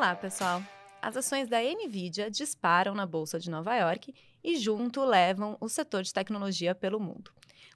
Olá, pessoal! As ações da Nvidia disparam na Bolsa de Nova York e, junto, levam o setor de tecnologia pelo mundo.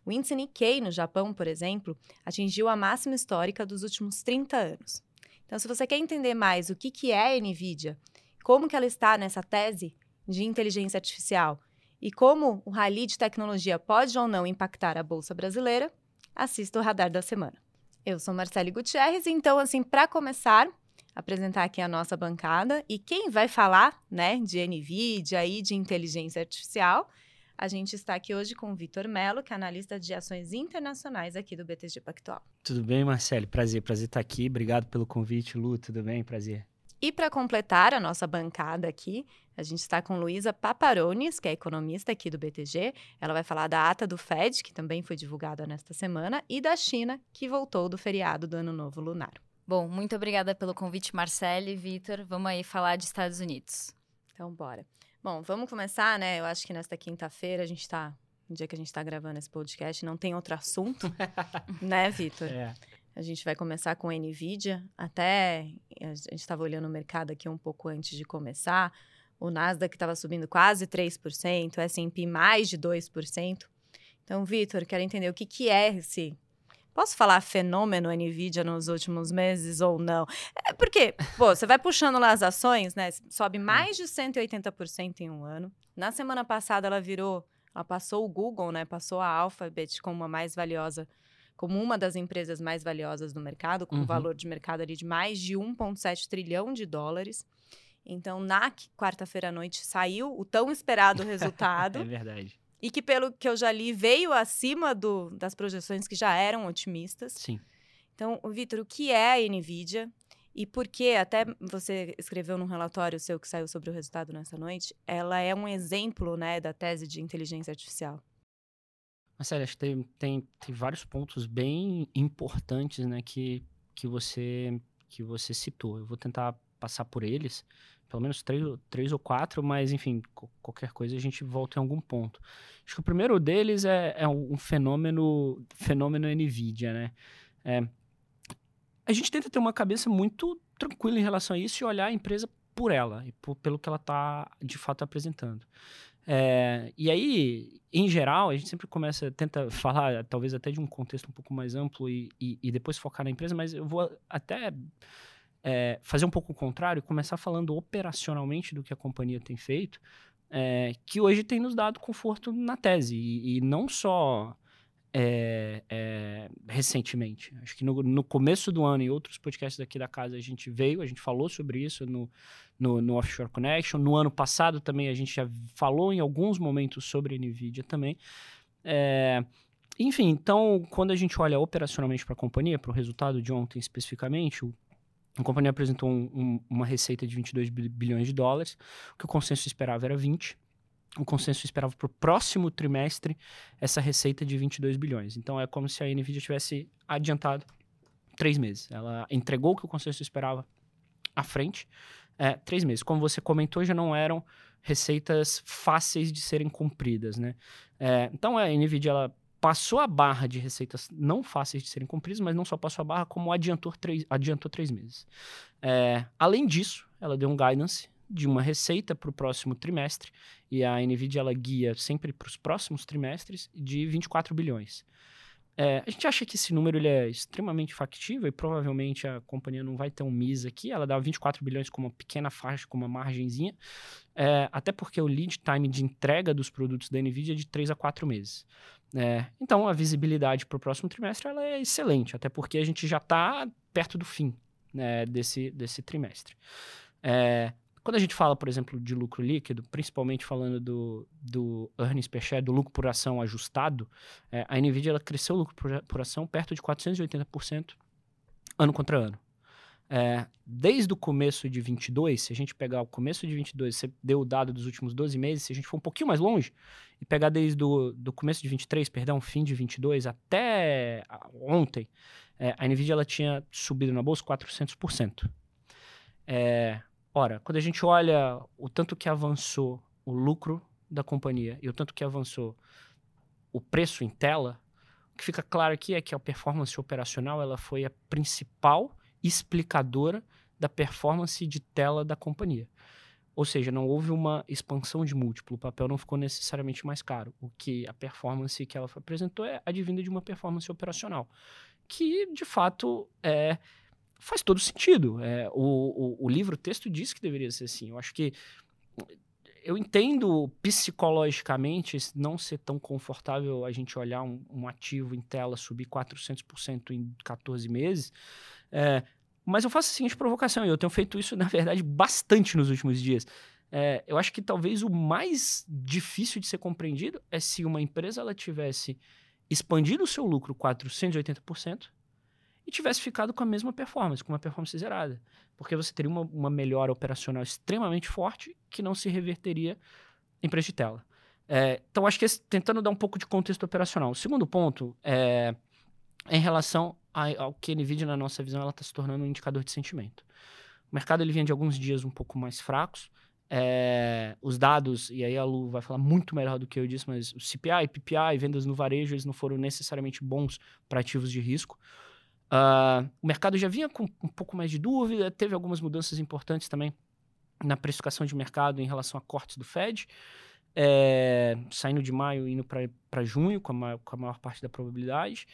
O índice Nikkei, no Japão, por exemplo, atingiu a máxima histórica dos últimos 30 anos. Então, se você quer entender mais o que, que é a Nvidia, como que ela está nessa tese de inteligência artificial e como o rally de tecnologia pode ou não impactar a Bolsa Brasileira, assista o Radar da Semana. Eu sou Marcele Gutierrez, então, assim, para começar, apresentar aqui a nossa bancada e quem vai falar, né, de NVIDIA e de inteligência artificial, a gente está aqui hoje com o Vitor Mello, que é analista de ações internacionais aqui do BTG Pactual. Tudo bem, Marcele? Prazer, prazer estar aqui. Obrigado pelo convite, Lu. Tudo bem? Prazer. E para completar a nossa bancada aqui, a gente está com Luísa Paparones, que é economista aqui do BTG. Ela vai falar da ata do Fed, que também foi divulgada nesta semana, e da China, que voltou do feriado do Ano Novo Lunar. Bom, muito obrigada pelo convite, Marcele e Vitor. Vamos aí falar de Estados Unidos. Então, bora. Bom, vamos começar, né? Eu acho que nesta quinta-feira a gente está, no dia que a gente está gravando esse podcast, não tem outro assunto, né, Vitor? É. A gente vai começar com a NVIDIA. Até a gente estava olhando o mercado aqui um pouco antes de começar. O Nasdaq estava subindo quase 3%, o S&P mais de 2%. Então, Vitor, quero entender o que, que é esse Posso falar fenômeno Nvidia nos últimos meses ou não? É porque, pô, você vai puxando lá as ações, né? Sobe hum. mais de 180% em um ano. Na semana passada ela virou, ela passou o Google, né? Passou a Alphabet como a mais valiosa, como uma das empresas mais valiosas do mercado, com uhum. um valor de mercado ali de mais de 1,7 trilhão de dólares. Então, na quarta-feira à noite saiu o tão esperado resultado. é verdade e que, pelo que eu já li, veio acima do, das projeções que já eram otimistas. Sim. Então, Vitor, o que é a NVIDIA e por que, até você escreveu num relatório seu que saiu sobre o resultado nessa noite, ela é um exemplo né, da tese de inteligência artificial? Marcelo, acho que tem, tem, tem vários pontos bem importantes né, que, que, você, que você citou. Eu vou tentar passar por eles pelo menos três, três ou quatro, mas enfim, qualquer coisa a gente volta em algum ponto. Acho que o primeiro deles é, é um fenômeno, fenômeno NVIDIA, né? É, a gente tenta ter uma cabeça muito tranquila em relação a isso e olhar a empresa por ela e por, pelo que ela está de fato apresentando. É, e aí, em geral, a gente sempre começa, tenta falar, talvez até de um contexto um pouco mais amplo e, e, e depois focar na empresa, mas eu vou até é, fazer um pouco o contrário, começar falando operacionalmente do que a companhia tem feito, é, que hoje tem nos dado conforto na tese, e, e não só é, recentemente. Acho que no, no, começo do ano, em outros podcasts aqui da casa, a gente veio, a gente falou sobre isso no, no, no, Offshore Connection. No ano passado também a gente já falou em alguns momentos sobre NVIDIA também. Enfim, então, quando a gente olha operacionalmente para a companhia, para o resultado de ontem especificamente, o a companhia apresentou um, um, uma receita de 22 bilhões de dólares, o que o consenso esperava era 20. O consenso esperava para o próximo trimestre essa receita de 22 bilhões. Então é como se a Nvidia tivesse adiantado três meses. Ela entregou o que o consenso esperava à frente, é, três meses. Como você comentou, já não eram receitas fáceis de serem cumpridas, né? É, então a Nvidia ela passou a barra de receitas não fáceis de serem cumpridas, mas não só passou a barra, como adiantou três, adiantou três meses. É, além disso, ela deu um guidance de uma receita para o próximo trimestre, e a NVIDIA ela guia sempre para os próximos trimestres de 24 bilhões. É, a gente acha que esse número ele é extremamente factível e provavelmente a companhia não vai ter um MIS aqui. Ela dá 24 bilhões com uma pequena faixa, com uma margenzinha, é, até porque o lead time de entrega dos produtos da NVIDIA é de 3 a 4 meses. É, então, a visibilidade para o próximo trimestre ela é excelente, até porque a gente já está perto do fim né, desse, desse trimestre. É, quando a gente fala, por exemplo, de lucro líquido, principalmente falando do, do earnings per share, do lucro por ação ajustado, é, a NVIDIA ela cresceu o lucro por, por ação perto de 480% ano contra ano. É, desde o começo de 22, se a gente pegar o começo de 22, você deu o dado dos últimos 12 meses, se a gente for um pouquinho mais longe e pegar desde o do começo de 23, perdão, fim de 22 até ontem, é, a Nvidia ela tinha subido na bolsa 400%. É, ora, quando a gente olha o tanto que avançou o lucro da companhia e o tanto que avançou o preço em tela, o que fica claro aqui é que a performance operacional ela foi a principal explicadora da performance de tela da companhia. Ou seja, não houve uma expansão de múltiplo, o papel não ficou necessariamente mais caro. O que a performance que ela apresentou é advinda de uma performance operacional, que de fato é, faz todo sentido. É, o, o, o livro, o texto diz que deveria ser assim. Eu acho que eu entendo psicologicamente não ser tão confortável a gente olhar um, um ativo em tela subir 400% em 14 meses, é, mas eu faço a seguinte provocação, e eu tenho feito isso, na verdade, bastante nos últimos dias. É, eu acho que talvez o mais difícil de ser compreendido é se uma empresa ela tivesse expandido o seu lucro 480% e tivesse ficado com a mesma performance, com uma performance zerada. Porque você teria uma, uma melhora operacional extremamente forte que não se reverteria em preço de tela. É, então, acho que esse, tentando dar um pouco de contexto operacional. O segundo ponto é em relação ao que a NVIDIA, na nossa visão, ela está se tornando um indicador de sentimento. O mercado ele vinha de alguns dias um pouco mais fracos. É, os dados, e aí a Lu vai falar muito melhor do que eu disse, mas o CPI, PPI, vendas no varejo, eles não foram necessariamente bons para ativos de risco. Uh, o mercado já vinha com um pouco mais de dúvida, teve algumas mudanças importantes também na precificação de mercado em relação a cortes do Fed, é, saindo de maio indo para junho com a, maior, com a, maior, parte da probabilidade.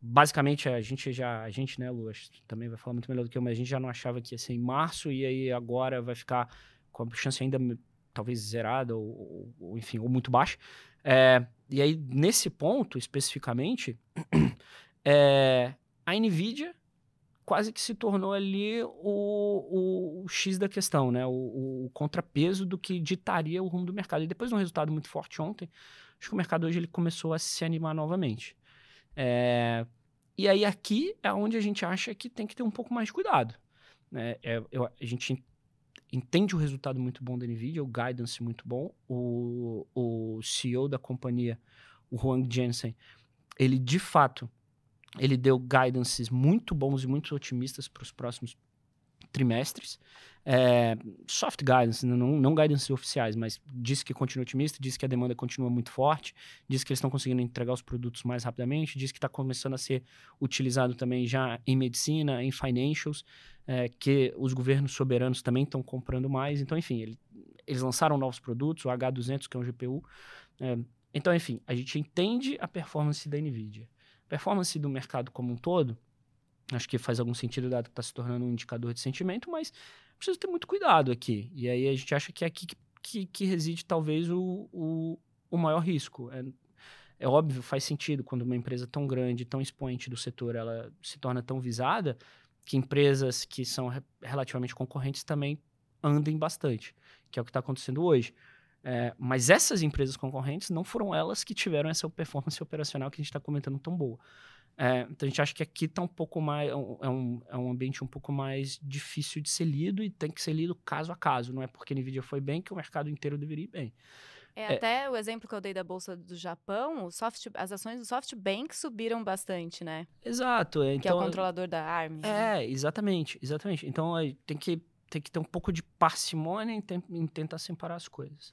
Basicamente, a gente já, a gente, né, Lu, também vai falar muito melhor do que eu, mas a gente já não achava que ia ser em março, e aí agora vai ficar com a chance ainda talvez zerada, ou, ou enfim, ou muito baixa. É, e aí, nesse ponto especificamente, é, a NVIDIA quase que se tornou ali o, o, o X da questão, né? O, o, contrapeso do que ditaria o rumo do mercado. E depois de um resultado muito forte ontem, acho que o mercado hoje ele começou a se animar novamente. É, e aí aqui é onde a gente acha que tem que ter um pouco mais de cuidado. Né? É, eu, a gente entende o resultado muito bom da NVIDIA, o guidance muito bom. O, o CEO da companhia, o Huang Jensen, ele de fato ele deu guidances muito bons e muito otimistas para os próximos trimestres. É, soft guidance, não, não guidance oficiais, mas disse que continua otimista, disse que a demanda continua muito forte, disse que eles estão conseguindo entregar os produtos mais rapidamente, disse que está começando a ser utilizado também já em medicina, em financials, é, que os governos soberanos também estão comprando mais. Então, enfim, ele, eles lançaram novos produtos, o H200, que é um GPU. É, então, enfim, a gente entende a performance da NVIDIA performance do mercado como um todo, acho que faz algum sentido dado que está se tornando um indicador de sentimento, mas precisa ter muito cuidado aqui. E aí a gente acha que é aqui que, que, que reside talvez o, o, o maior risco. É, é óbvio, faz sentido quando uma empresa tão grande, tão expoente do setor, ela se torna tão visada, que empresas que são re relativamente concorrentes também andem bastante, que é o que está acontecendo hoje. É, mas essas empresas concorrentes não foram elas que tiveram essa performance operacional que a gente está comentando tão boa. É, então a gente acha que aqui está um pouco mais. É um, é um ambiente um pouco mais difícil de ser lido e tem que ser lido caso a caso. Não é porque a Nvidia foi bem que o mercado inteiro deveria ir bem. É, é, até o exemplo que eu dei da Bolsa do Japão, soft, as ações do SoftBank subiram bastante, né? Exato. Então, que é o então controlador da ARM. É, né? exatamente, exatamente. Então tem que tem que ter um pouco de parcimônia em, em tentar separar as coisas.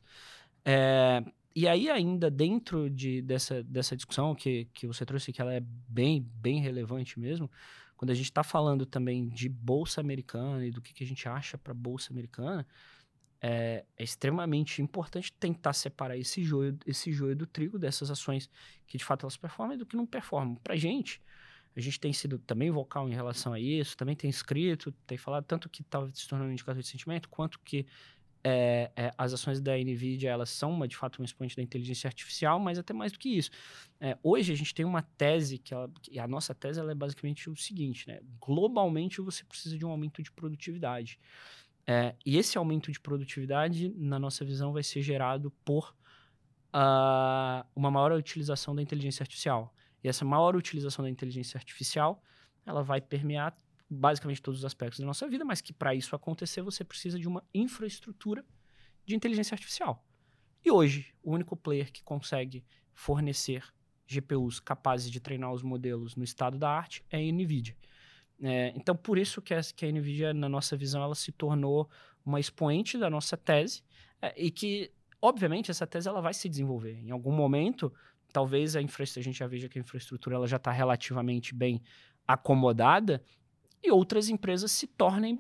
É, e aí, ainda dentro de, dessa, dessa discussão que, que você trouxe, que ela é bem, bem relevante mesmo, quando a gente está falando também de Bolsa Americana e do que, que a gente acha para Bolsa Americana, é, é, extremamente importante tentar separar esse joio, esse joio do trigo dessas ações que de fato elas performam e do que não performam. Para a gente, a gente tem sido também vocal em relação a isso, também tem escrito, tem falado tanto que está se tornando um indicador de sentimento, quanto que é, é, as ações da NVIDIA, elas são, uma, de fato, um expoente da inteligência artificial, mas até mais do que isso. É, hoje a gente tem uma tese, que, ela, a nossa tese é basicamente o seguinte, né? Globalmente você precisa de um aumento de produtividade. É, e esse aumento de produtividade, na nossa visão, vai ser gerado por uh, uma maior utilização da inteligência artificial. E essa maior utilização da inteligência artificial, ela vai permear basicamente todos os aspectos da nossa vida, mas que para isso acontecer você precisa de uma infraestrutura de inteligência artificial. E hoje, o único player que consegue fornecer GPUs capazes de treinar os modelos no estado da arte é a NVIDIA. É, então, por isso que a, que a NVIDIA, na nossa visão, ela se tornou uma expoente da nossa tese é, e que, obviamente, essa tese ela vai se desenvolver. Em algum momento, talvez a infraestrutura, a gente já veja que a infraestrutura ela já está relativamente bem acomodada e outras empresas se tornem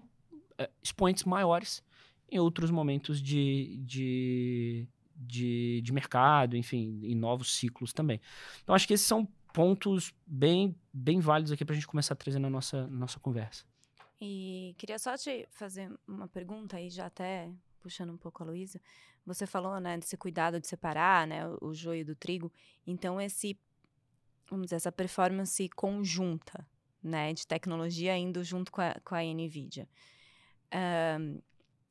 é, expoentes maiores em outros momentos de, de, de, de mercado, enfim, em novos ciclos também. Então, acho que esses são pontos bem, bem válidos aqui para a gente começar a trazer na nossa, nossa conversa. E queria só te fazer uma pergunta aí, já até puxando um pouco a Luísa. Você falou, né, desse cuidado de separar, né, o, o joio do trigo. Então, esse, vamos dizer, essa performance conjunta, né, de tecnologia indo junto com a, com a NVIDIA. Um,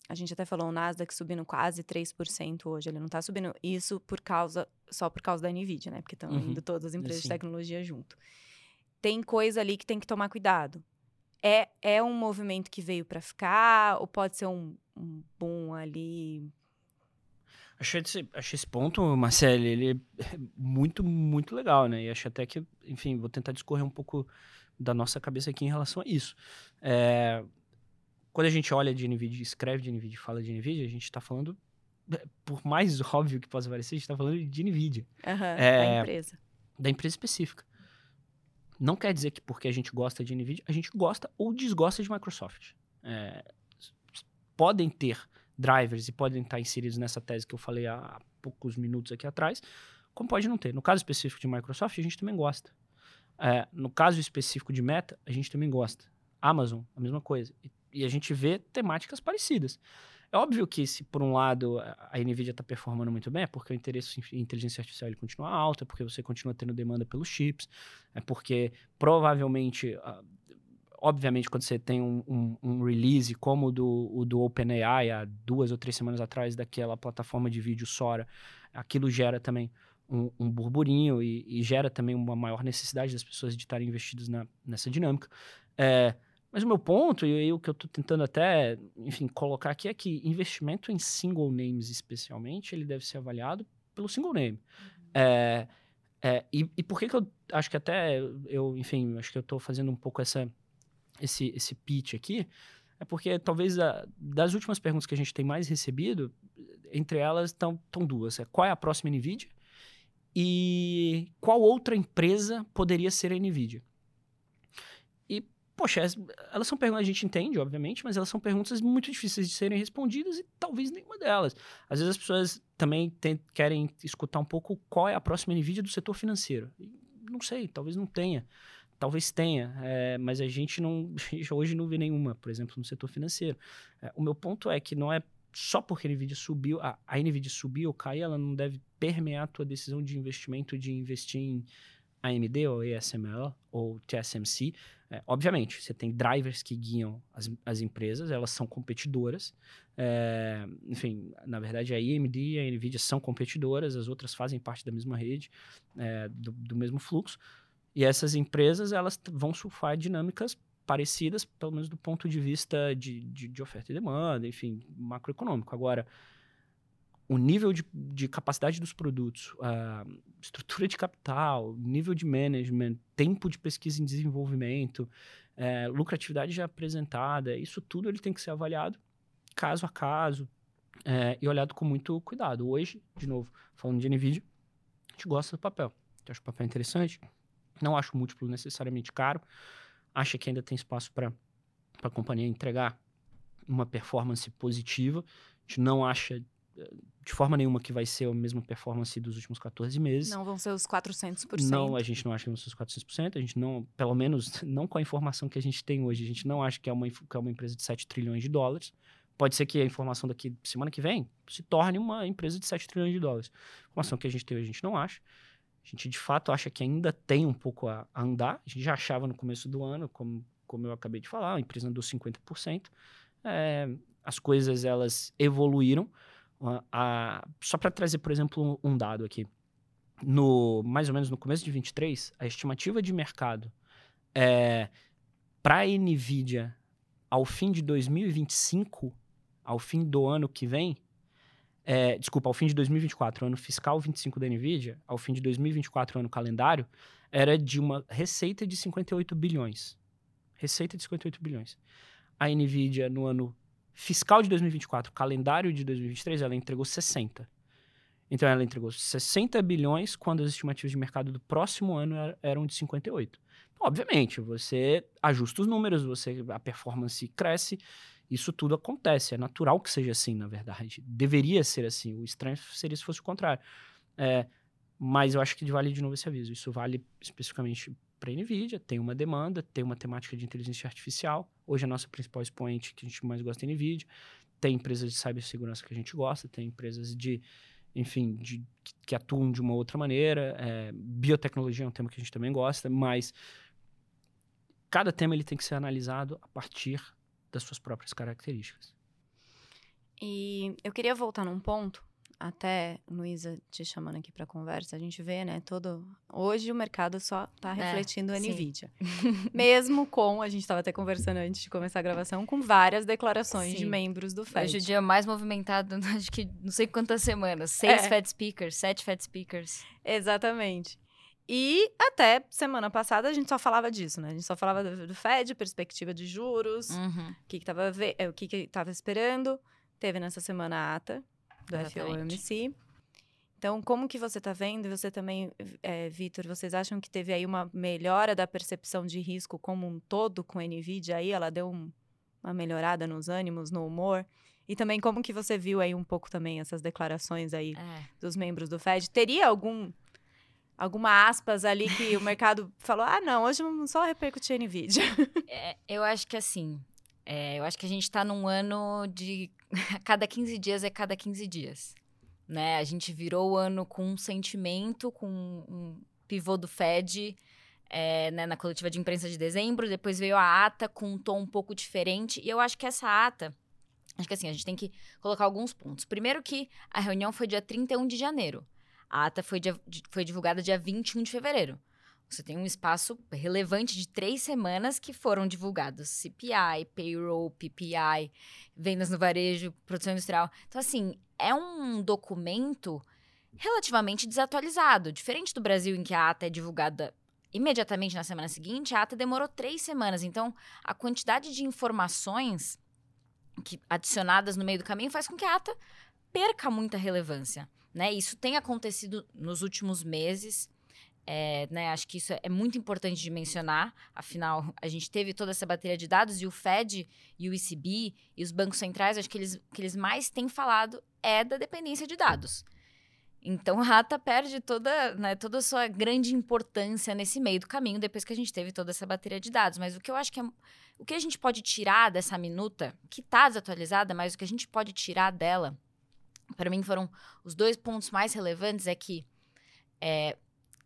a gente até falou o Nasdaq subindo quase 3% hoje, ele não está subindo isso por causa só por causa da Nvidia, né? Porque estão uhum. indo todas as empresas de tecnologia junto. Tem coisa ali que tem que tomar cuidado. É, é um movimento que veio para ficar ou pode ser um, um boom ali? Achei esse, achei esse ponto, Marcelo, ele é muito, muito legal, né? E acho até que, enfim, vou tentar discorrer um pouco da nossa cabeça aqui em relação a isso. É, quando a gente olha de NVIDIA, escreve de NVIDIA fala de NVIDIA, a gente está falando, é, por mais óbvio que possa parecer, a gente está falando de NVIDIA. Uhum, é, da empresa. Da empresa específica. Não quer dizer que porque a gente gosta de NVIDIA, a gente gosta ou desgosta de Microsoft. É, podem ter drivers e podem estar inseridos nessa tese que eu falei há poucos minutos aqui atrás, como pode não ter. No caso específico de Microsoft, a gente também gosta. É, no caso específico de Meta, a gente também gosta. Amazon, a mesma coisa. E e a gente vê temáticas parecidas. É óbvio que se por um lado a Nvidia está performando muito bem, é porque o interesse em inteligência artificial ele continua alto, é porque você continua tendo demanda pelos chips, é porque provavelmente, obviamente, quando você tem um, um, um release como o do, o do OpenAI há duas ou três semanas atrás daquela plataforma de vídeo Sora, aquilo gera também um, um burburinho e, e, gera também uma maior necessidade das pessoas de estarem investidas na, nessa dinâmica. É, mas o meu ponto, e o que eu estou tentando até, enfim, colocar aqui é que investimento em single names, especialmente, ele deve ser avaliado pelo single name. Uhum. É, é, e, e, por que, que eu acho que até eu, enfim, acho que eu estou fazendo um pouco essa, esse, esse pitch aqui, é porque talvez a, das últimas perguntas que a gente tem mais recebido, entre elas estão duas. É, qual é a próxima NVIDIA? E qual outra empresa poderia ser a NVIDIA? poxa, elas são perguntas, a gente entende, obviamente, mas elas são perguntas muito difíceis de serem respondidas e talvez nenhuma delas. Às vezes as pessoas também tem, querem escutar um pouco qual é a próxima NVIDIA do setor financeiro. Não sei, talvez não tenha. Talvez tenha, é, mas a gente não hoje não vê nenhuma, por exemplo, no setor financeiro. É, o meu ponto é que não é só porque a NVIDIA subiu, a, a NVIDIA subiu ou caiu, ela não deve permear a tua decisão de investimento de investir em AMD ou ASML ou TSMC. É, obviamente, você tem drivers que guiam as, as empresas, elas são competidoras. É, enfim, na verdade, a AMD e a NVIDIA são competidoras, as outras fazem parte da mesma rede, é, do, do, mesmo fluxo. E essas empresas, elas vão surfar dinâmicas parecidas, pelo menos do ponto de vista de, de, de oferta e demanda, enfim, macroeconômico. Agora, o nível de, de capacidade dos produtos, a estrutura de capital, nível de management, tempo de pesquisa e desenvolvimento, é, lucratividade já apresentada, isso tudo ele tem que ser avaliado caso a caso é, e olhado com muito cuidado. Hoje, de novo, falando de NVIDIA, a gente gosta do papel. Eu acho o papel interessante, não acho o múltiplo necessariamente caro, acha que ainda tem espaço para a companhia entregar uma performance positiva, a gente não acha de forma nenhuma que vai ser a mesma performance dos últimos 14 meses. Não vão ser os 400%. Não, a gente não acha que vão ser os 400%. A gente não, pelo menos não com a informação que a gente tem hoje, a gente não acha que é uma, que é uma empresa de 7 trilhões de dólares. Pode ser que a informação daqui semana que vem se torne uma empresa de 7 trilhões de dólares. A informação que a gente tem hoje, a gente não acha. A gente, de fato, acha que ainda tem um pouco a, a andar. A gente já achava no começo do ano, como, como eu acabei de falar, a empresa andou 50%. É, as coisas, elas evoluíram. A, só para trazer, por exemplo, um, um, dado aqui. No, mais ou menos no começo de 23, a estimativa de mercado é, para a NVIDIA ao fim de 2025, ao fim do ano que vem, é, desculpa, ao fim de 2024, ano fiscal 25 da NVIDIA, ao fim de 2024, ano calendário, era de uma receita de 58 bilhões. Receita de 58 bilhões. A NVIDIA, no ano fiscal de 2024, calendário de 2023, ela entregou 60. Então ela entregou 60 bilhões quando as estimativas de mercado do próximo ano eram de 58. Então, obviamente, você ajusta os números, você a performance cresce Isso tudo acontece, é natural que seja assim, na verdade. Deveria ser assim. O estranho seria se fosse o contrário. É, mas eu acho que vale de novo esse aviso. Isso vale especificamente para a NVIDIA, tem uma demanda, tem uma temática de inteligência artificial. Hoje a nossa principal expoente que a gente mais gosta é a NVIDIA. Tem empresas de cibersegurança que a gente gosta, tem empresas de, enfim, de, que atuam de uma outra maneira. É, biotecnologia é um tema que a gente também gosta, mas cada tema ele tem que ser analisado a partir das suas próprias características. E eu queria voltar num ponto até, Luísa, te chamando aqui para conversa, a gente vê, né, todo... Hoje o mercado só está é, refletindo é, a NVIDIA. Mesmo com, a gente estava até conversando antes de começar a gravação, com várias declarações sim. de membros do FED. Hoje o dia mais movimentado, acho que não sei quantas semanas. Seis é. FED speakers, sete FED speakers. Exatamente. E até semana passada a gente só falava disso, né? A gente só falava do, Fed, perspectiva de juros, uhum. o que estava é, o que estava esperando. Teve nessa semana a ata, do Exatamente. FOMC. Então, como que você está vendo? E você também, é, Vitor, vocês acham que teve aí uma melhora da percepção de risco como um todo com a NVIDIA aí? Ela deu um, uma melhorada nos ânimos, no humor? E também como que você viu aí um pouco também essas declarações aí é. dos membros do Fed? Teria algum alguma aspas ali que o mercado falou: ah, não, hoje vamos só repercutir NVIDIA? É, eu acho que assim, é, eu acho que a gente está num ano de cada 15 dias é cada 15 dias. Né? A gente virou o ano com um sentimento, com um pivô do Fed é, né, na coletiva de imprensa de dezembro, depois veio a ata com um tom um pouco diferente, e eu acho que essa ata, acho que assim, a gente tem que colocar alguns pontos. Primeiro que a reunião foi dia 31 de janeiro, a ata foi, dia, foi divulgada dia 21 de fevereiro. Você tem um espaço relevante de três semanas que foram divulgados CPI, payroll, PPI, vendas no varejo, produção industrial. Então, assim, é um documento relativamente desatualizado. Diferente do Brasil, em que a ata é divulgada imediatamente na semana seguinte, a ata demorou três semanas. Então, a quantidade de informações que, adicionadas no meio do caminho faz com que a ata perca muita relevância. Né? Isso tem acontecido nos últimos meses. É, né, acho que isso é muito importante de mencionar, afinal, a gente teve toda essa bateria de dados e o Fed e o ECB e os bancos centrais, acho que eles, que eles mais têm falado é da dependência de dados. Então, a Rata perde toda, né, toda a sua grande importância nesse meio do caminho, depois que a gente teve toda essa bateria de dados. Mas o que eu acho que é. O que a gente pode tirar dessa minuta, que está desatualizada, mas o que a gente pode tirar dela, para mim foram os dois pontos mais relevantes, é que é,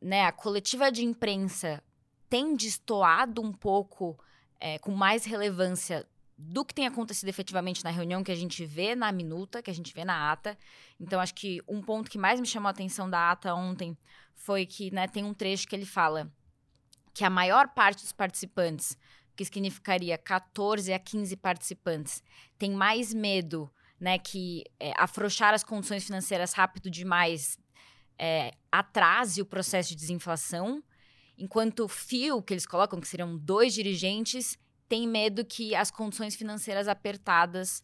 né, a coletiva de imprensa tem destoado um pouco é, com mais relevância do que tem acontecido efetivamente na reunião que a gente vê na minuta, que a gente vê na ata. Então, acho que um ponto que mais me chamou a atenção da ata ontem foi que né, tem um trecho que ele fala que a maior parte dos participantes, que significaria 14 a 15 participantes, tem mais medo né, que é, afrouxar as condições financeiras rápido demais é, atrase o processo de desinflação, enquanto o fio que eles colocam, que seriam dois dirigentes, tem medo que as condições financeiras apertadas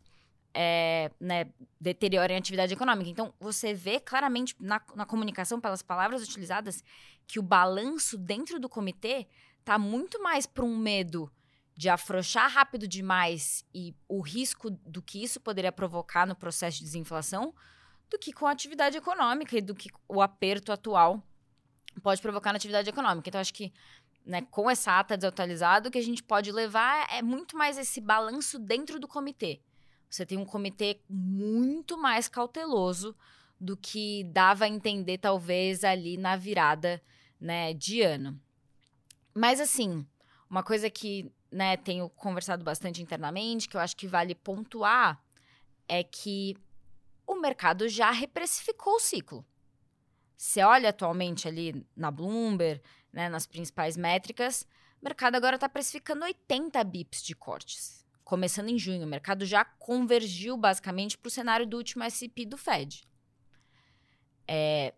é, né, deteriorem a atividade econômica. Então, você vê claramente na, na comunicação, pelas palavras utilizadas, que o balanço dentro do comitê está muito mais para um medo de afrouxar rápido demais e o risco do que isso poderia provocar no processo de desinflação do que com a atividade econômica e do que o aperto atual pode provocar na atividade econômica. Então, acho que né, com essa ata desatualizada, o que a gente pode levar é muito mais esse balanço dentro do comitê. Você tem um comitê muito mais cauteloso do que dava a entender, talvez, ali na virada né, de ano. Mas, assim, uma coisa que né, tenho conversado bastante internamente, que eu acho que vale pontuar, é que o mercado já reprecificou o ciclo. Você olha atualmente ali na Bloomberg, né, nas principais métricas, o mercado agora está precificando 80 bips de cortes. Começando em junho, o mercado já convergiu basicamente para o cenário do último SP do Fed. É,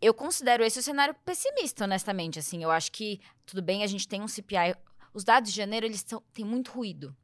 eu considero esse o cenário pessimista, honestamente. Assim, eu acho que tudo bem, a gente tem um CPI. Os dados de janeiro eles são, têm muito ruído.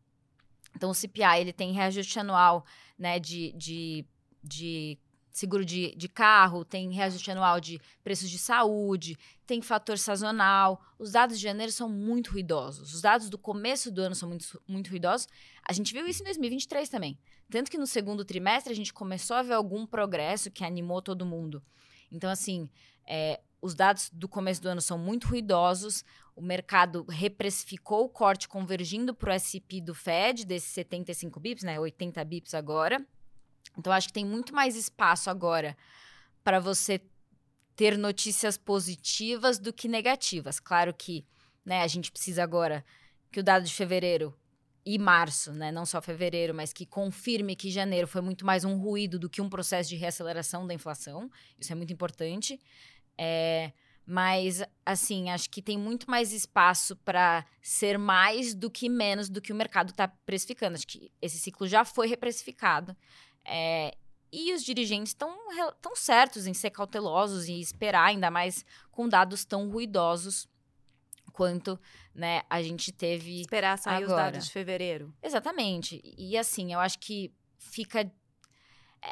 Então, o CPI ele tem reajuste anual né, de, de de seguro de, de carro, tem reajuste anual de preços de saúde, tem fator sazonal. Os dados de janeiro são muito ruidosos. Os dados do começo do ano são muito, muito ruidosos. A gente viu isso em 2023 também. Tanto que no segundo trimestre a gente começou a ver algum progresso que animou todo mundo. Então, assim, é, os dados do começo do ano são muito ruidosos. O mercado reprecificou o corte convergindo para o SP do Fed, desses 75 bips, né? 80 bips agora. Então, acho que tem muito mais espaço agora para você ter notícias positivas do que negativas. Claro que né, a gente precisa agora que o dado de fevereiro e março, né, não só fevereiro, mas que confirme que janeiro foi muito mais um ruído do que um processo de reaceleração da inflação. Isso é muito importante. É, mas, assim, acho que tem muito mais espaço para ser mais do que menos do que o mercado está precificando. Acho que esse ciclo já foi reprecificado. É, e os dirigentes estão tão certos em ser cautelosos e esperar, ainda mais com dados tão ruidosos quanto né, a gente teve. Esperar sair agora. os dados de fevereiro. Exatamente. E assim, eu acho que fica.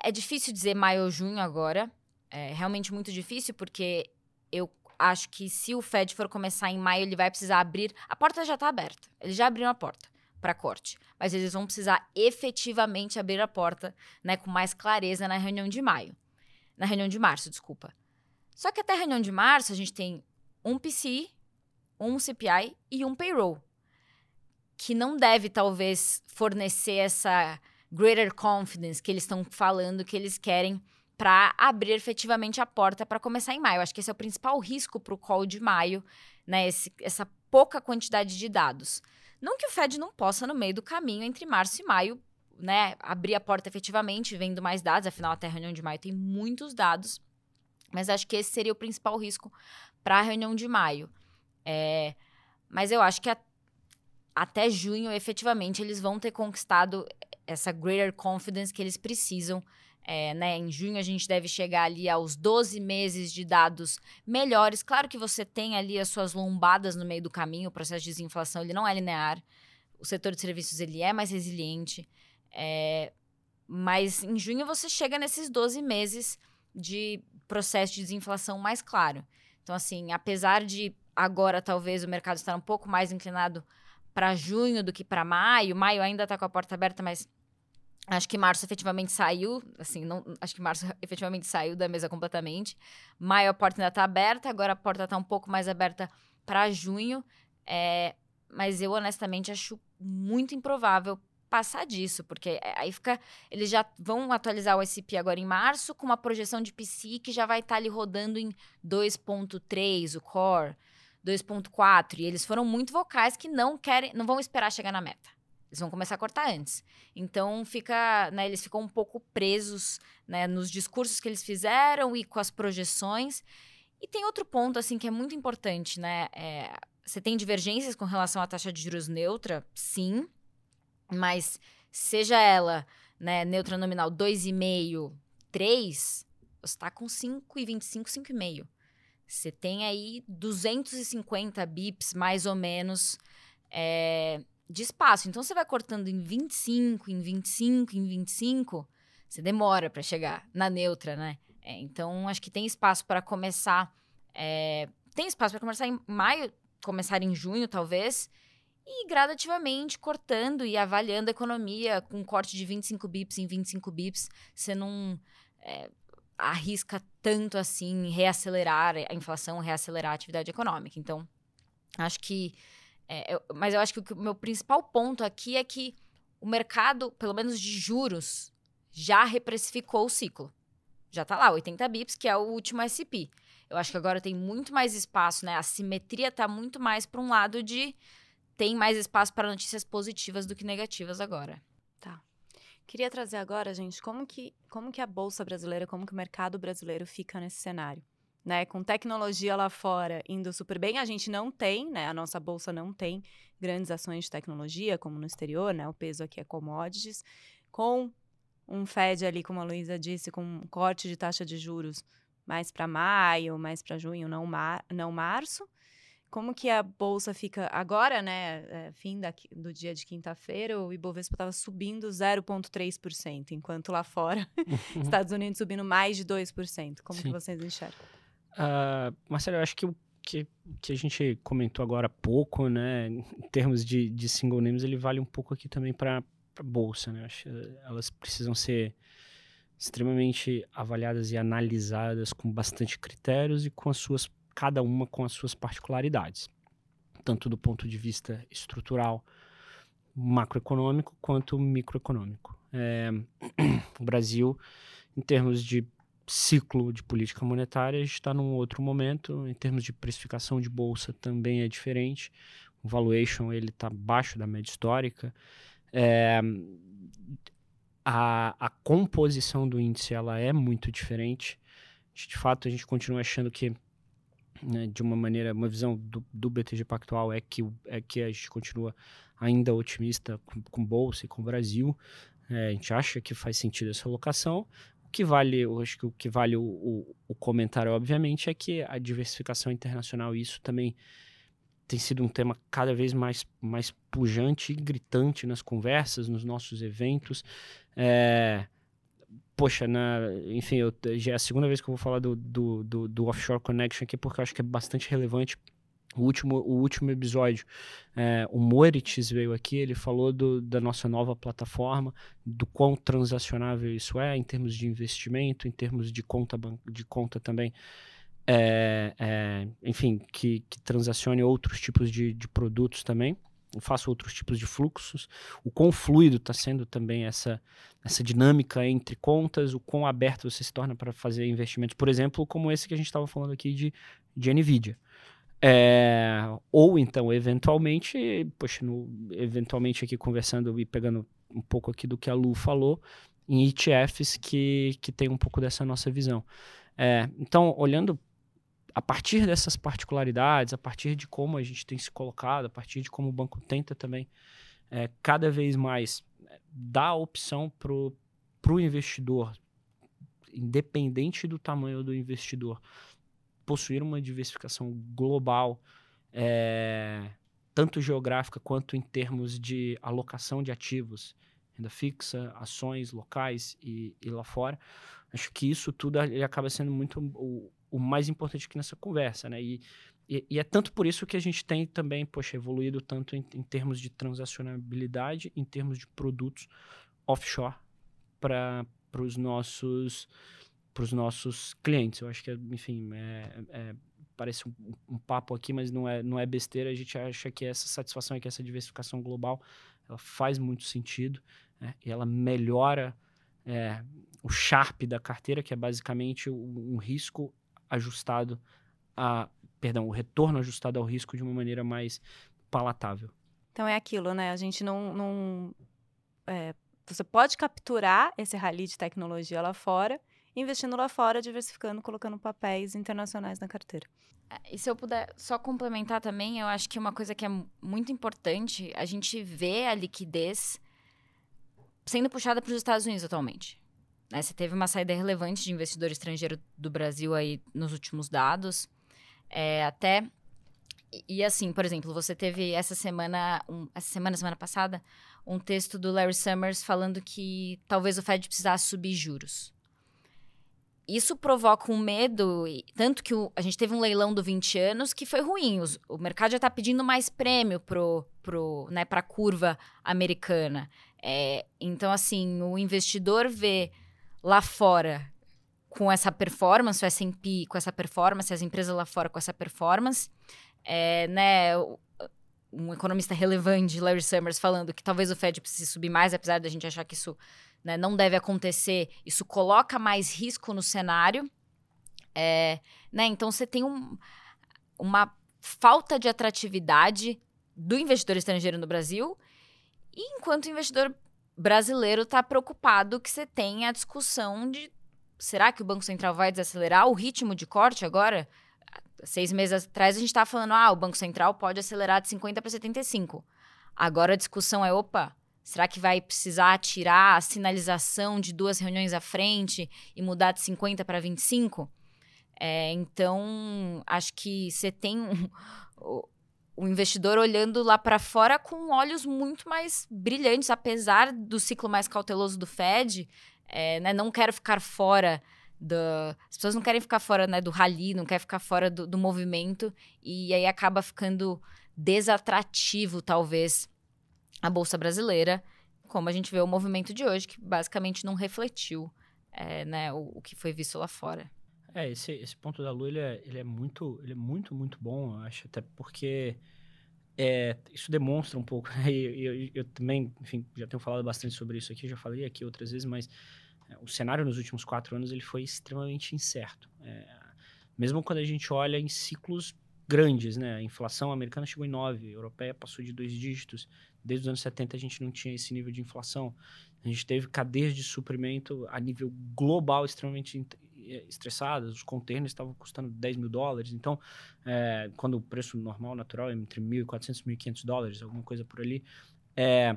É difícil dizer maio ou junho agora. É realmente muito difícil, porque eu acho que se o Fed for começar em maio, ele vai precisar abrir. A porta já está aberta. Eles já abriram a porta para corte. Mas eles vão precisar efetivamente abrir a porta, né, com mais clareza na reunião de maio. Na reunião de março, desculpa. Só que até a reunião de março a gente tem um PCI, um CPI e um payroll, que não deve talvez fornecer essa greater confidence que eles estão falando que eles querem para abrir efetivamente a porta para começar em maio. Acho que esse é o principal risco para o call de maio, né? Esse, essa pouca quantidade de dados. Não que o Fed não possa, no meio do caminho entre março e maio, né, abrir a porta efetivamente, vendo mais dados, afinal, até a reunião de maio tem muitos dados. Mas acho que esse seria o principal risco para a reunião de maio. É, mas eu acho que a, até junho, efetivamente, eles vão ter conquistado essa greater confidence que eles precisam é, né, em junho a gente deve chegar ali aos 12 meses de dados melhores. Claro que você tem ali as suas lombadas no meio do caminho, o processo de desinflação ele não é linear. O setor de serviços ele é mais resiliente. É, mas em junho você chega nesses 12 meses de processo de desinflação mais claro. Então, assim, apesar de agora talvez o mercado estar um pouco mais inclinado para junho do que para maio, maio ainda está com a porta aberta, mas Acho que março efetivamente saiu, assim, não, acho que março efetivamente saiu da mesa completamente. Maio a porta ainda está aberta, agora a porta está um pouco mais aberta para junho. É, mas eu honestamente acho muito improvável passar disso, porque aí fica. Eles já vão atualizar o SP agora em março, com uma projeção de PC que já vai estar tá ali rodando em 2.3, o core, 2.4. E eles foram muito vocais que não querem, não vão esperar chegar na meta. Eles vão começar a cortar antes. Então fica, né, eles ficam um pouco presos, né, nos discursos que eles fizeram e com as projeções. E tem outro ponto assim que é muito importante, né? É, você tem divergências com relação à taxa de juros neutra, sim, mas seja ela, né, neutra nominal 2,5, 3, você está com 5,25, 5,5. Você tem aí 250 bips, mais ou menos, é, de espaço. Então você vai cortando em 25, em 25, em 25, você demora para chegar na neutra, né? É, então acho que tem espaço para começar. É, tem espaço para começar em maio, começar em junho, talvez. E gradativamente cortando e avaliando a economia com um corte de 25 bips em 25 bips, você não é, arrisca tanto assim reacelerar a inflação, reacelerar a atividade econômica. Então, acho que é, eu, mas eu acho que o, o meu principal ponto aqui é que o mercado, pelo menos de juros, já reprecificou o ciclo. Já está lá, 80 bips, que é o último SP. Eu acho que agora tem muito mais espaço, né? A simetria está muito mais para um lado de tem mais espaço para notícias positivas do que negativas agora. Tá. Queria trazer agora, gente, como que, como que a bolsa brasileira, como que o mercado brasileiro fica nesse cenário? Né? Com tecnologia lá fora indo super bem, a gente não tem, né? A nossa bolsa não tem grandes ações de tecnologia, como no exterior, né? O peso aqui é commodities. Com um Fed ali, como a Luísa disse, com um corte de taxa de juros mais para maio, mais para junho, não, mar, não março. como que a bolsa fica agora, né? É, fim da, do dia de quinta-feira, o Ibovespa estava subindo 0,3%, enquanto lá fora, Estados Unidos subindo mais de 2%. Como Sim. que vocês enxergam? Uh, Marcelo, eu acho que o que, que a gente comentou agora há pouco, né, em termos de, de single names, ele vale um pouco aqui também para a bolsa, né? Acho que elas precisam ser extremamente avaliadas e analisadas com bastante critérios e com as suas cada uma com as suas particularidades, tanto do ponto de vista estrutural, macroeconômico, quanto microeconômico. É, o Brasil, em termos de ciclo de política monetária, está num outro momento. Em termos de precificação de bolsa, também é diferente. O valuation ele está abaixo da média histórica. É, a, a composição do índice ela é muito diferente. De fato, a gente continua achando que né, de uma maneira, uma visão do, do BTG Pactual é que, é que a gente continua ainda otimista com, com Bolsa e com Brasil. É, a gente acha que faz sentido essa alocação. O que vale, eu acho que o que vale o, o, o comentário, obviamente, é que a diversificação internacional, isso também tem sido um tema cada vez mais, mais pujante e gritante nas conversas, nos nossos eventos. É, poxa, na, enfim, eu, já é a segunda vez que eu vou falar do, do, do, do Offshore Connection aqui, porque eu acho que é bastante relevante. O último, o último episódio, é, o Moritz veio aqui, ele falou do, da nossa nova plataforma, do quão transacionável isso é em termos de investimento, em termos de conta, de conta também, é, é, enfim, que, que transacione outros tipos de, de produtos também faço outros tipos de fluxos, o quão fluido está sendo também essa, essa dinâmica entre contas, o quão aberto você se torna para fazer investimentos, por exemplo, como esse que a gente estava falando aqui de, de NVIDIA. É, ou então, eventualmente, poxa, no, eventualmente aqui conversando e pegando um pouco aqui do que a Lu falou, em ETFs que, que tem um pouco dessa nossa visão. É, então, olhando a partir dessas particularidades, a partir de como a gente tem se colocado, a partir de como o banco tenta também é, cada vez mais é, dar a opção para o investidor, independente do tamanho do investidor, possuir uma diversificação global, é, tanto geográfica quanto em termos de alocação de ativos, renda fixa, ações locais e, e lá fora. Acho que isso tudo acaba sendo muito o, o mais importante aqui nessa conversa, né? E, e, e, é tanto por isso que a gente tem também, poxa, evoluído tanto em, em termos de transacionabilidade, em termos de produtos offshore para os nossos para os nossos clientes. Eu acho que, enfim, é, é, parece um, um, papo aqui, mas não é, não é besteira. A gente acha que essa satisfação e que essa diversificação global ela faz muito sentido né? e ela melhora é, o Sharp da carteira, que é basicamente um, um risco ajustado a, perdão, o retorno ajustado ao risco de uma maneira mais palatável. Então é aquilo, né? A gente não, não é, você pode capturar esse rally de tecnologia lá fora, investindo lá fora, diversificando, colocando papéis internacionais na carteira. É, e se eu puder só complementar também, eu acho que uma coisa que é muito importante, a gente vê a liquidez sendo puxada para os Estados Unidos atualmente. Né? Você teve uma saída relevante de investidor estrangeiro do Brasil aí nos últimos dados. É, até. E, e, assim, por exemplo, você teve essa semana, um, essa semana, semana passada, um texto do Larry Summers falando que talvez o Fed precisasse subir juros. Isso provoca um medo, tanto que o, a gente teve um leilão do 20 anos que foi ruim. Os, o mercado já está pedindo mais prêmio pro, né, para a curva americana. É, então, assim, o investidor vê lá fora com essa performance, o S&P com essa performance, as empresas lá fora com essa performance, é, né, um economista relevante, Larry Summers, falando que talvez o Fed precise subir mais, apesar da gente achar que isso né, não deve acontecer, isso coloca mais risco no cenário. É, né, então você tem um, uma falta de atratividade do investidor estrangeiro no Brasil, e enquanto o investidor brasileiro está preocupado que você tenha a discussão de será que o Banco Central vai desacelerar o ritmo de corte agora? Seis meses atrás a gente estava falando, ah, o Banco Central pode acelerar de 50 para 75. Agora a discussão é, opa, será que vai precisar tirar a sinalização de duas reuniões à frente e mudar de 50 para 25? É, então, acho que você tem um, o, investidor olhando lá para fora com olhos muito mais brilhantes, apesar do ciclo mais cauteloso do Fed. É, né, não quero ficar fora as pessoas não querem ficar fora né, do rally, não querem ficar fora do, do movimento, e aí acaba ficando desatrativo, talvez, a Bolsa Brasileira, como a gente vê o movimento de hoje, que basicamente não refletiu é, né, o, o, que foi visto lá fora. É, esse, esse ponto da Lu, ele é, ele é, muito, ele é muito, muito bom, eu acho, até porque é, isso demonstra um pouco, né, eu, eu, eu, também, enfim, já tenho falado bastante sobre isso aqui, já falei aqui outras vezes, mas é, o cenário nos últimos quatro anos ele foi extremamente incerto. É, mesmo quando a gente olha em ciclos grandes, né? A inflação americana chegou em 9, a europeia passou de dois dígitos. Desde os anos 70 a gente não tinha esse nível de inflação. A gente teve cadeias de suprimento a nível global extremamente é, estressadas. Os containers estavam custando 10 mil dólares. Então, é, quando o preço normal, natural, é entre 1.400 e 1.500 dólares, alguma coisa por ali. É,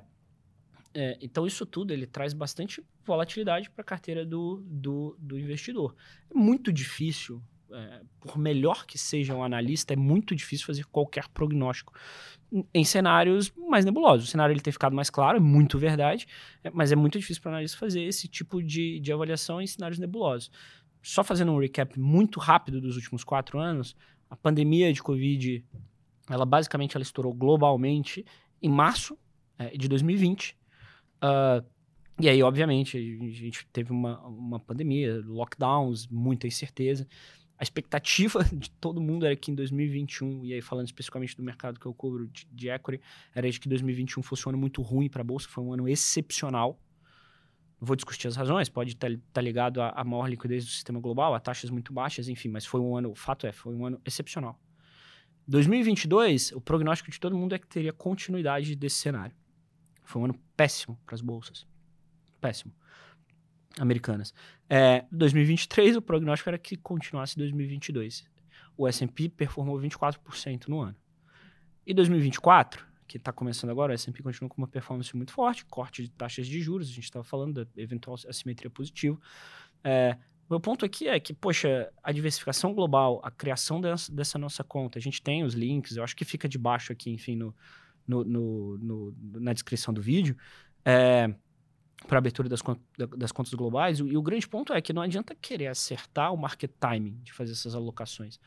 é, então, isso tudo ele traz bastante volatilidade para a carteira do, do, do, investidor. É muito difícil, é, por melhor que seja um analista, é muito difícil fazer qualquer prognóstico em cenários mais nebulosos. O cenário ele ter ficado mais claro, é muito verdade, é, mas é muito difícil para o analista fazer esse tipo de, de avaliação em cenários nebulosos. Só fazendo um recap muito rápido dos últimos quatro anos, a pandemia de Covid, ela basicamente ela estourou globalmente em março é, de 2020 Uh, e aí, obviamente, a gente teve uma, uma pandemia, lockdowns, muita incerteza. A expectativa de todo mundo era que em 2021, e aí falando especificamente do mercado que eu cubro de, de equity, era de que 2021 fosse um ano muito ruim para a Bolsa, foi um ano excepcional. Vou discutir as razões, pode estar tá ligado à, à maior liquidez do sistema global, a taxas muito baixas, enfim, mas foi um ano, o fato é, foi um ano excepcional. 2022, o prognóstico de todo mundo é que teria continuidade desse cenário. Foi um ano péssimo para as bolsas. Péssimo. Americanas. É, 2023, o prognóstico era que continuasse 2022. O S&P performou 24% no ano. E 2024, que está começando agora, o S&P continua com uma performance muito forte, corte de taxas de juros, a gente estava falando da eventual assimetria positiva. É, meu ponto aqui é que, poxa, a diversificação global, a criação dessa, dessa nossa conta, a gente tem os links, eu acho que fica debaixo aqui, enfim, no, no, no, no na descrição do vídeo, é, para abertura das, das contas globais. E o grande ponto é que não adianta querer acertar o market timing de fazer essas alocações.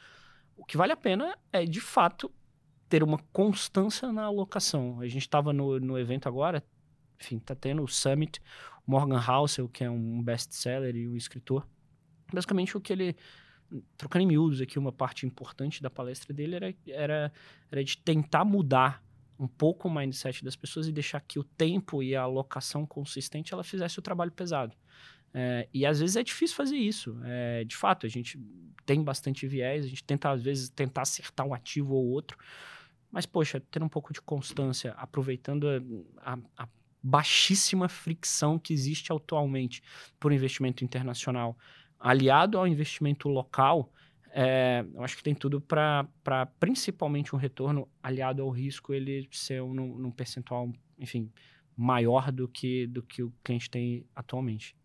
O que vale a pena é, de fato, ter uma constância na alocação. A gente estava no, no evento agora, enfim, está tendo o Summit, Morgan Housel, que é um best-seller e um escritor. Basicamente, o que ele trocando em miúdos aqui, uma parte importante da palestra dele era, era, era de tentar mudar um pouco o mindset das pessoas e deixar que o tempo e a alocação consistente ela fizesse o trabalho pesado. É, e às vezes é difícil fazer isso. É, de fato, a gente tem bastante viés, a gente tenta, às vezes, tentar acertar um ativo ou outro. Mas, poxa, ter um pouco de constância, aproveitando a, a baixíssima fricção que existe atualmente por investimento internacional, aliado ao investimento local, é, eu acho que tem tudo para, principalmente um retorno aliado ao risco, ele ser um, num percentual, enfim, maior do que, do que o cliente tem atualmente.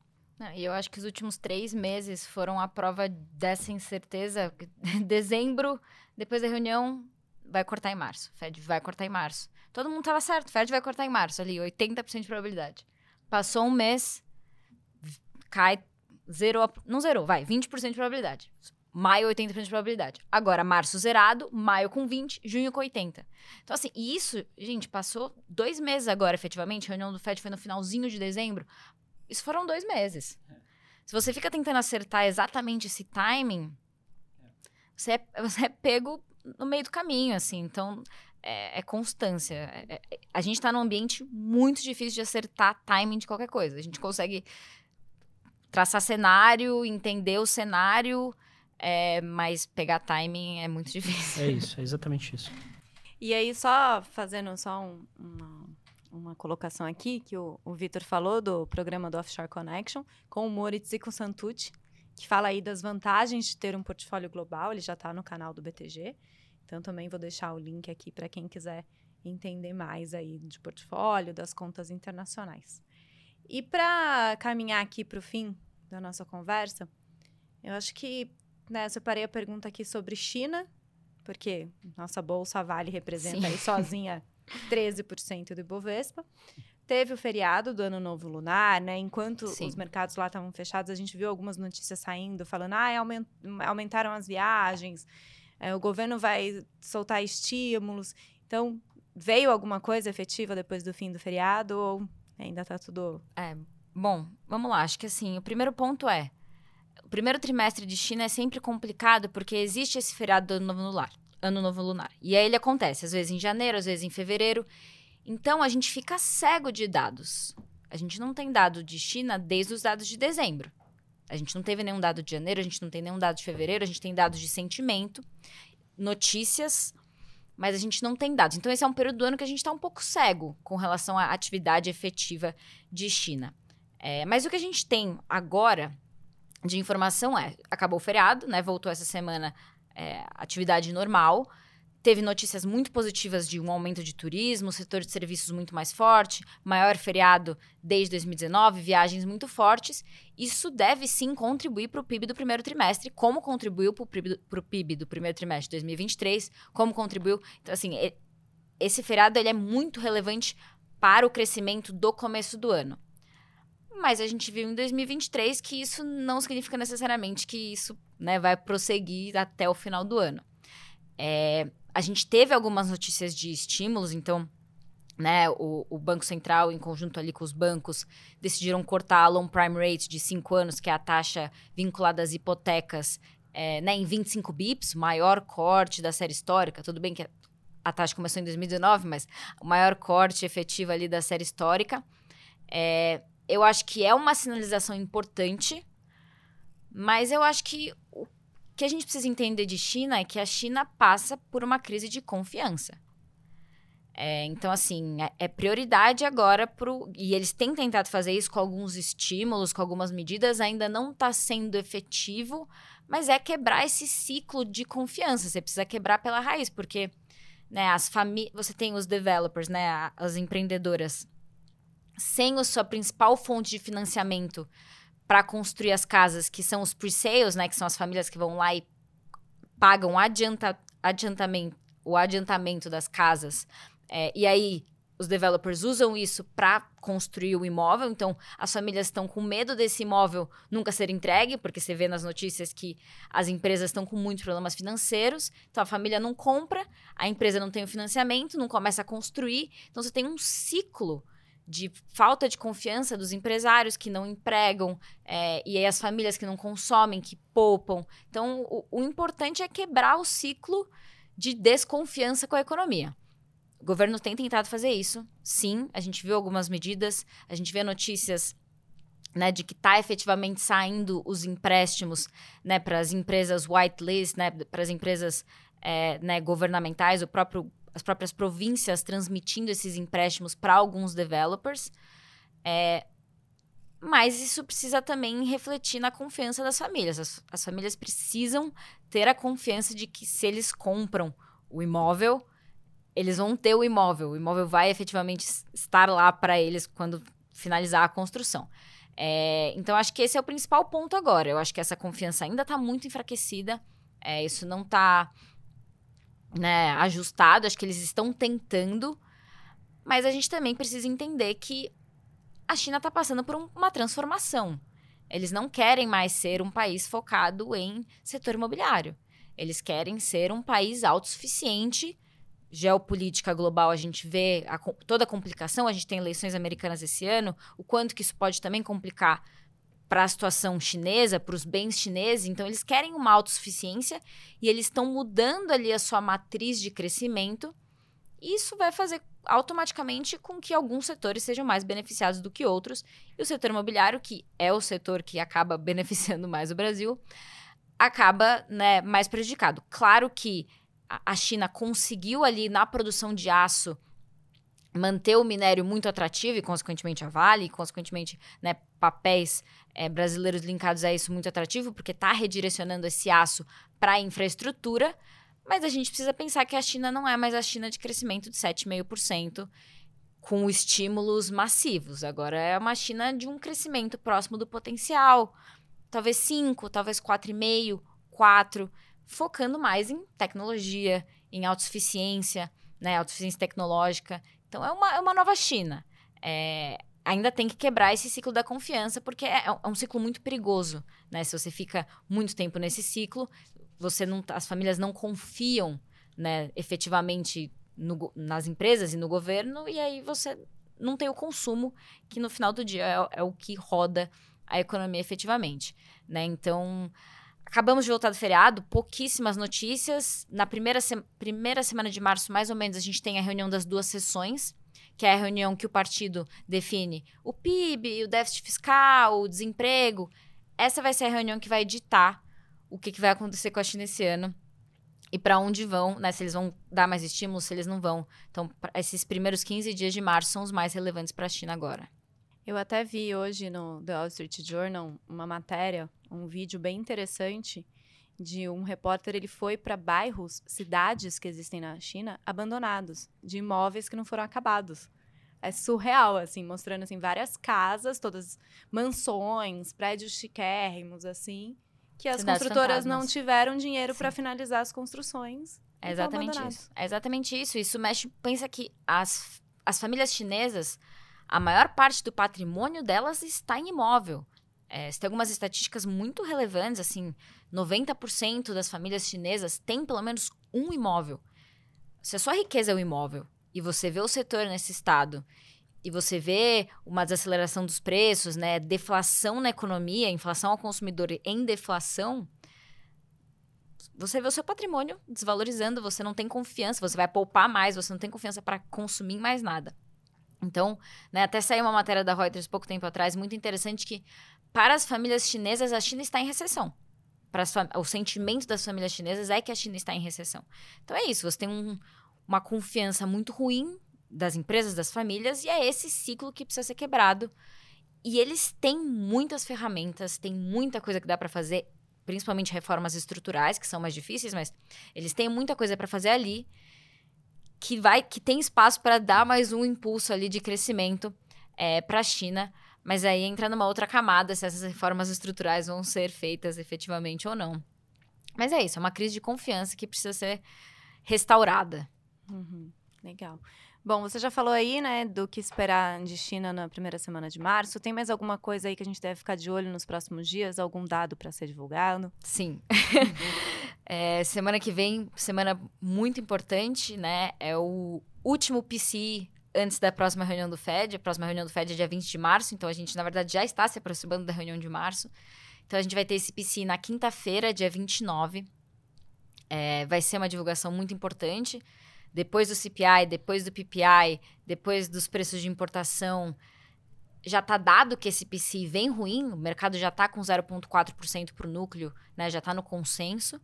e eu acho que os últimos três meses foram a prova dessa incerteza. Dezembro, depois da reunião, vai cortar em março. Fed vai cortar em março. Todo mundo estava certo, Fed vai cortar em março, ali, 80% de probabilidade. Passou um mês, cai, zerou, não zerou, vai, 20% de probabilidade. Maio, 80% de probabilidade. Agora, março zerado, maio com 20, junho com 80. Então, assim, e isso, gente, passou dois meses agora, efetivamente. A reunião do FED foi no finalzinho de dezembro. Isso foram dois meses. Se você fica tentando acertar exatamente esse timing, você é, você é pego no meio do caminho, assim. Então, é, é constância. É, é, a gente está num ambiente muito difícil de acertar timing de qualquer coisa. A gente consegue traçar cenário, entender o cenário é, mas pegar timing é muito difícil. É isso, é exatamente isso. E aí, só fazendo só um, uma, uma colocação aqui, que o, o Vitor falou do programa do Offshore Connection, com o Moritz e com o Santucci, que fala aí das vantagens de ter um portfólio global, ele já está no canal do BTG. Então, também vou deixar o link aqui para quem quiser entender mais aí de portfólio, das contas internacionais. E para caminhar aqui para o fim da nossa conversa, eu acho que né, eu separei a pergunta aqui sobre China, porque nossa bolsa Vale representa aí sozinha 13% do Ibovespa. Teve o feriado do Ano Novo Lunar, né? Enquanto Sim. os mercados lá estavam fechados, a gente viu algumas notícias saindo falando: ah, aument- aumentaram as viagens, é, o governo vai soltar estímulos. Então, veio alguma coisa efetiva depois do fim do feriado ou ainda tá tudo. Bom, vamos lá. Acho que assim, o primeiro ponto é: primeiro trimestre de China é sempre complicado porque existe esse feriado do Ano Novo Lunar. Ano Novo Lunar. E aí ele acontece, às vezes em janeiro, às vezes em fevereiro. Então a gente fica cego de dados. A gente não tem dado de China desde os dados de dezembro. A gente não teve nenhum dado de janeiro, a gente não tem nenhum dado de fevereiro, a gente tem dados de sentimento, notícias, mas a gente não tem dados. Então esse é um período do ano que a gente está um pouco cego com relação à atividade efetiva de China. É, mas o que a gente tem agora de informação é: acabou o feriado, né? Voltou essa semana é, atividade normal. Teve notícias muito positivas de um aumento de turismo, setor de serviços muito mais forte, maior feriado desde 2019, viagens muito fortes. Isso deve sim contribuir para o PIB do primeiro trimestre, como contribuiu para o PIB do primeiro trimestre de 2023, como contribuiu. Então, assim, esse feriado ele é muito relevante para o crescimento do começo do ano. Mas a gente viu em 2023 que isso não significa necessariamente que isso né, vai prosseguir até o final do ano. É, a gente teve algumas notícias de estímulos, então né, o, o Banco Central, em conjunto ali com os bancos, decidiram cortar a loan prime rate de 5 anos, que é a taxa vinculada às hipotecas, é, né, em 25 bips, maior corte da série histórica. Tudo bem que a, a taxa começou em 2019, mas o maior corte efetivo ali da série histórica. É, eu acho que é uma sinalização importante, mas eu acho que o que a gente precisa entender de China é que a China passa por uma crise de confiança. É, então, assim, é, é prioridade agora pro. E eles têm tentado fazer isso com alguns estímulos, com algumas medidas, ainda não está sendo efetivo, mas é quebrar esse ciclo de confiança. Você precisa quebrar pela raiz, porque né, as famílias. Você tem os developers, né? As empreendedoras sem a sua principal fonte de financiamento para construir as casas, que são os pre-sales, né, que são as famílias que vão lá e pagam adianta, adiantamento, o adiantamento das casas. É, e aí os developers usam isso para construir o imóvel. Então as famílias estão com medo desse imóvel nunca ser entregue, porque você vê nas notícias que as empresas estão com muitos problemas financeiros. Então a família não compra, a empresa não tem o financiamento, não começa a construir. Então você tem um ciclo de falta de confiança dos empresários que não empregam, é, e aí as famílias que não consomem, que poupam. Então, o, o importante é quebrar o ciclo de desconfiança com a economia. O governo tem tentado fazer isso, sim. A gente viu algumas medidas, a gente vê notícias né, de que está efetivamente saindo os empréstimos né, para as empresas whitelist, né, para as empresas é, né, governamentais, o próprio as próprias províncias transmitindo esses empréstimos para alguns developers. É, mas isso precisa também refletir na confiança das famílias. As, as, famílias precisam ter a confiança de que se eles compram o imóvel, eles vão ter o imóvel. O imóvel vai efetivamente estar lá para eles quando finalizar a construção. É, então, acho que esse é o principal ponto agora. Eu acho que essa confiança ainda está muito enfraquecida. É, isso não está né, ajustado, acho que eles estão tentando, mas a gente também precisa entender que a China está passando por um, uma transformação. Eles não querem mais ser um país focado em setor imobiliário. Eles querem ser um país autossuficiente. Geopolítica global, a gente vê a, toda a complicação. A gente tem eleições americanas esse ano, o quanto que isso pode também complicar para a situação chinesa, para os bens chineses. Então, eles querem uma autossuficiência e eles estão mudando ali a sua matriz de crescimento. Isso vai fazer automaticamente com que alguns setores sejam mais beneficiados do que outros. E o setor imobiliário, que é o setor que acaba beneficiando mais o Brasil, acaba né, mais prejudicado. Claro que a China conseguiu ali na produção de aço manter o minério muito atrativo e, consequentemente, a Vale, e, consequentemente, né, papéis é, brasileiros linkados a isso muito atrativo, porque está redirecionando esse aço para a infraestrutura. Mas a gente precisa pensar que a China não é mais a China de crescimento de 7,5% com estímulos massivos. Agora é uma China de um crescimento próximo do potencial. Talvez 5, talvez 4,5, 4. focando mais em tecnologia, em autossuficiência, né, autossuficiência tecnológica. Então, é uma, é uma nova China. É, ainda tem que quebrar esse ciclo da confiança, porque é, é um ciclo muito perigoso, né? Se você fica muito tempo nesse ciclo, você não, as famílias não confiam, né, efetivamente no, nas empresas e no governo, e aí você não tem o consumo, que no final do dia é, é o que roda a economia efetivamente, né? Então, acabamos de voltar do feriado, pouquíssimas notícias. Na primeira, se primeira semana de março, mais ou menos, a gente tem a reunião das duas sessões, que é a reunião que o partido define o PIB, o déficit fiscal, o desemprego. Essa vai ser a reunião que vai ditar o que, que vai acontecer com a China esse ano e para onde vão, né? Se eles vão dar mais estímulos, se eles não vão. Então, esses primeiros 15 dias de março são os mais relevantes para a China agora. Eu até vi hoje no The Wall Street Journal uma matéria, um vídeo bem interessante de um repórter, ele foi para bairros, cidades que existem na China, abandonados, de imóveis que não foram acabados. É surreal, assim, mostrando assim várias casas, todas mansões, prédios chiquérrimos, assim, que as Cidades construtoras fantasmas. não tiveram dinheiro para finalizar as construções. É exatamente isso. É exatamente isso. Isso mexe. Pensa que as, as famílias chinesas, a maior parte do patrimônio delas está em imóvel. É, você tem algumas estatísticas muito relevantes, assim, 90% das famílias chinesas têm pelo menos um imóvel. Se a sua riqueza é o imóvel e você vê o setor nesse estado e você vê uma desaceleração dos preços, né, deflação na economia, inflação ao consumidor em deflação, você vê o seu patrimônio desvalorizando, você não tem confiança, você vai poupar mais, você não tem confiança para consumir mais nada. Então, né, até saiu uma matéria da Reuters pouco tempo atrás, muito interessante, que para as famílias chinesas, a China está em recessão. Para o sentimento das famílias chinesas é que a China está em recessão. Então é isso, você tem um, uma confiança muito ruim das empresas, das famílias, e é esse ciclo que precisa ser quebrado. E eles têm muitas ferramentas, tem muita coisa que dá para fazer, principalmente reformas estruturais, que são mais difíceis, mas eles têm muita coisa para fazer ali que vai que tem espaço para dar mais um impulso ali de crescimento é, para a China. Mas aí entra numa outra camada se essas reformas estruturais vão ser feitas efetivamente ou não. Mas é isso, é uma crise de confiança que precisa ser restaurada. Uhum, legal. Bom, você já falou aí, né, do que esperar de China na primeira semana de março. Tem mais alguma coisa aí que a gente deve ficar de olho nos próximos dias? Algum dado para ser divulgado? Sim. é, semana que vem, semana muito importante, né? É o último PCI antes da próxima reunião do Fed. A próxima reunião do Fed é dia 20 de março, então a gente, na verdade, já está se aproximando da reunião de março. Então a gente vai ter esse PCI na quinta-feira, dia 29. É, vai ser uma divulgação muito importante depois do CPI, depois do PPI, depois dos preços de importação, já está dado que esse PCI vem ruim, o mercado já está com 0,4% para o núcleo, né, já está no consenso.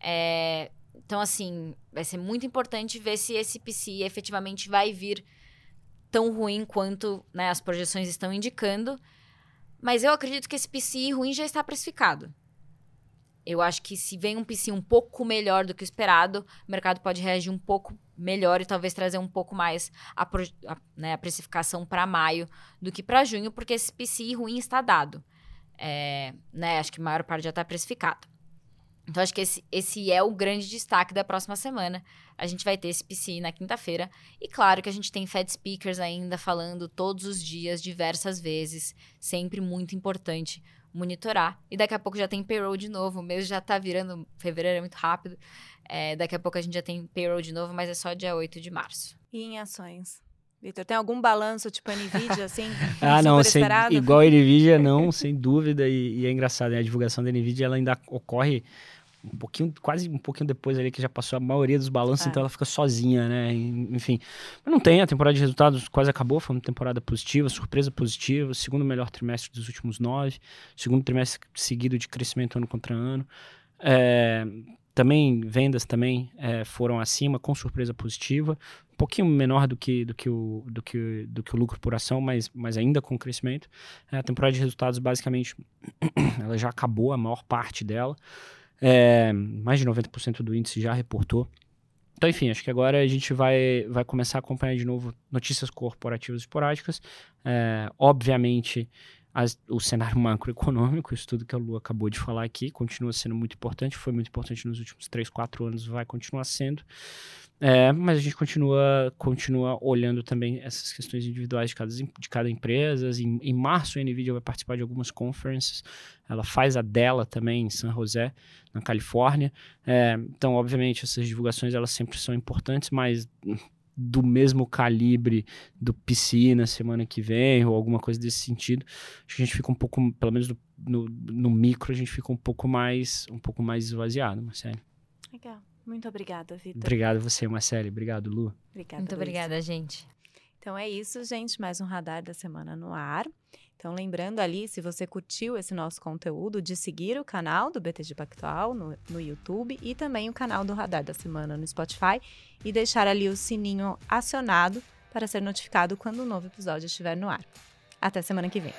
É, então, assim, vai ser muito importante ver se esse PCI efetivamente vai vir tão ruim quanto né, as projeções estão indicando. Mas eu acredito que esse PCI ruim já está precificado. Eu acho que se vem um PC um pouco melhor do que o esperado, o mercado pode reagir um pouco melhor e talvez trazer um pouco mais a, a, né, a precificação para maio do que para junho, porque esse PCI ruim está dado. É, né, acho que a maior parte já está precificado. Então, acho que esse, esse é o grande destaque da próxima semana. A gente vai ter esse PCI na quinta-feira. E claro que a gente tem Fed Speakers ainda falando todos os dias, diversas vezes. Sempre muito importante monitorar. E daqui a pouco já tem payroll de novo. O mês já tá virando. Fevereiro é muito rápido. É, daqui a pouco a gente já tem payroll de novo, mas é só dia 8 de março. E em ações? Vitor, tem algum balanço tipo NVIDIA, assim? ah, não, sem, igual a NVIDIA, não, sem dúvida. E, e, é engraçado, né? a divulgação da NVIDIA ela ainda ocorre um pouquinho, quase um pouquinho depois ali que já passou a maioria dos balanços, é. então ela fica sozinha, né? Enfim. Mas não tem, a temporada de resultados quase acabou, foi uma temporada positiva, surpresa positiva, segundo melhor trimestre dos últimos nove, segundo trimestre seguido de crescimento ano contra ano. É, também, vendas também é, foram acima, com surpresa positiva, um pouquinho menor do que, do que, o, do que, do que o lucro por ação, mas, mas ainda com crescimento. É, a temporada de resultados, basicamente, ela já acabou, a maior parte dela. É, mais de 90% do índice já reportou. Então, enfim, acho que agora a gente vai, vai começar a acompanhar de novo notícias corporativas esporádicas. É, obviamente, as, o cenário macroeconômico, isso tudo que a Lu acabou de falar aqui, continua sendo muito importante, foi muito importante nos últimos 3, 4 anos, vai continuar sendo. É, mas a gente continua, continua olhando também essas questões individuais de cada, de cada empresa. Em, em março, a NVIDIA vai participar de algumas conferences. Ela faz a dela também em San José, na Califórnia. É, então, obviamente, essas divulgações elas sempre são importantes, mas do mesmo calibre do PC na semana que vem, ou alguma coisa desse sentido. Acho que a gente fica um pouco, pelo menos no, no, no micro, a gente fica um pouco mais, um pouco mais esvaziado, Marcelo. Legal. Muito obrigada, Vitor. Obrigado você, Marcele. Obrigado, Lu. Obrigada, Muito Luísa. obrigada, gente. Então é isso, gente. Mais um radar da semana no ar. Então, lembrando ali, se você curtiu esse nosso conteúdo, de seguir o canal do BTG Pactual no, no YouTube e também o canal do Radar da Semana no Spotify e deixar ali o sininho acionado para ser notificado quando o novo episódio estiver no ar. Até semana que vem.